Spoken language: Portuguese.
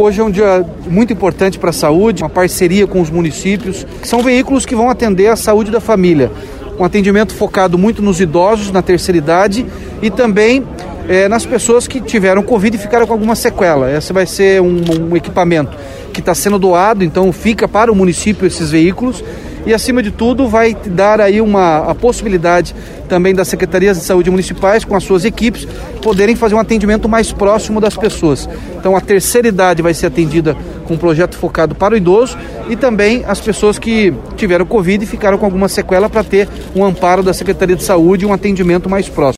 Hoje é um dia muito importante para a saúde, uma parceria com os municípios, são veículos que vão atender a saúde da família. Um atendimento focado muito nos idosos, na terceira idade e também é, nas pessoas que tiveram Covid e ficaram com alguma sequela. Esse vai ser um, um equipamento que está sendo doado, então fica para o município esses veículos e acima de tudo vai dar aí uma a possibilidade também das secretarias de saúde municipais com as suas equipes poderem fazer um atendimento mais próximo das pessoas. Então a terceira idade vai ser atendida com um projeto focado para o idoso e também as pessoas que tiveram covid e ficaram com alguma sequela para ter um amparo da Secretaria de Saúde e um atendimento mais próximo.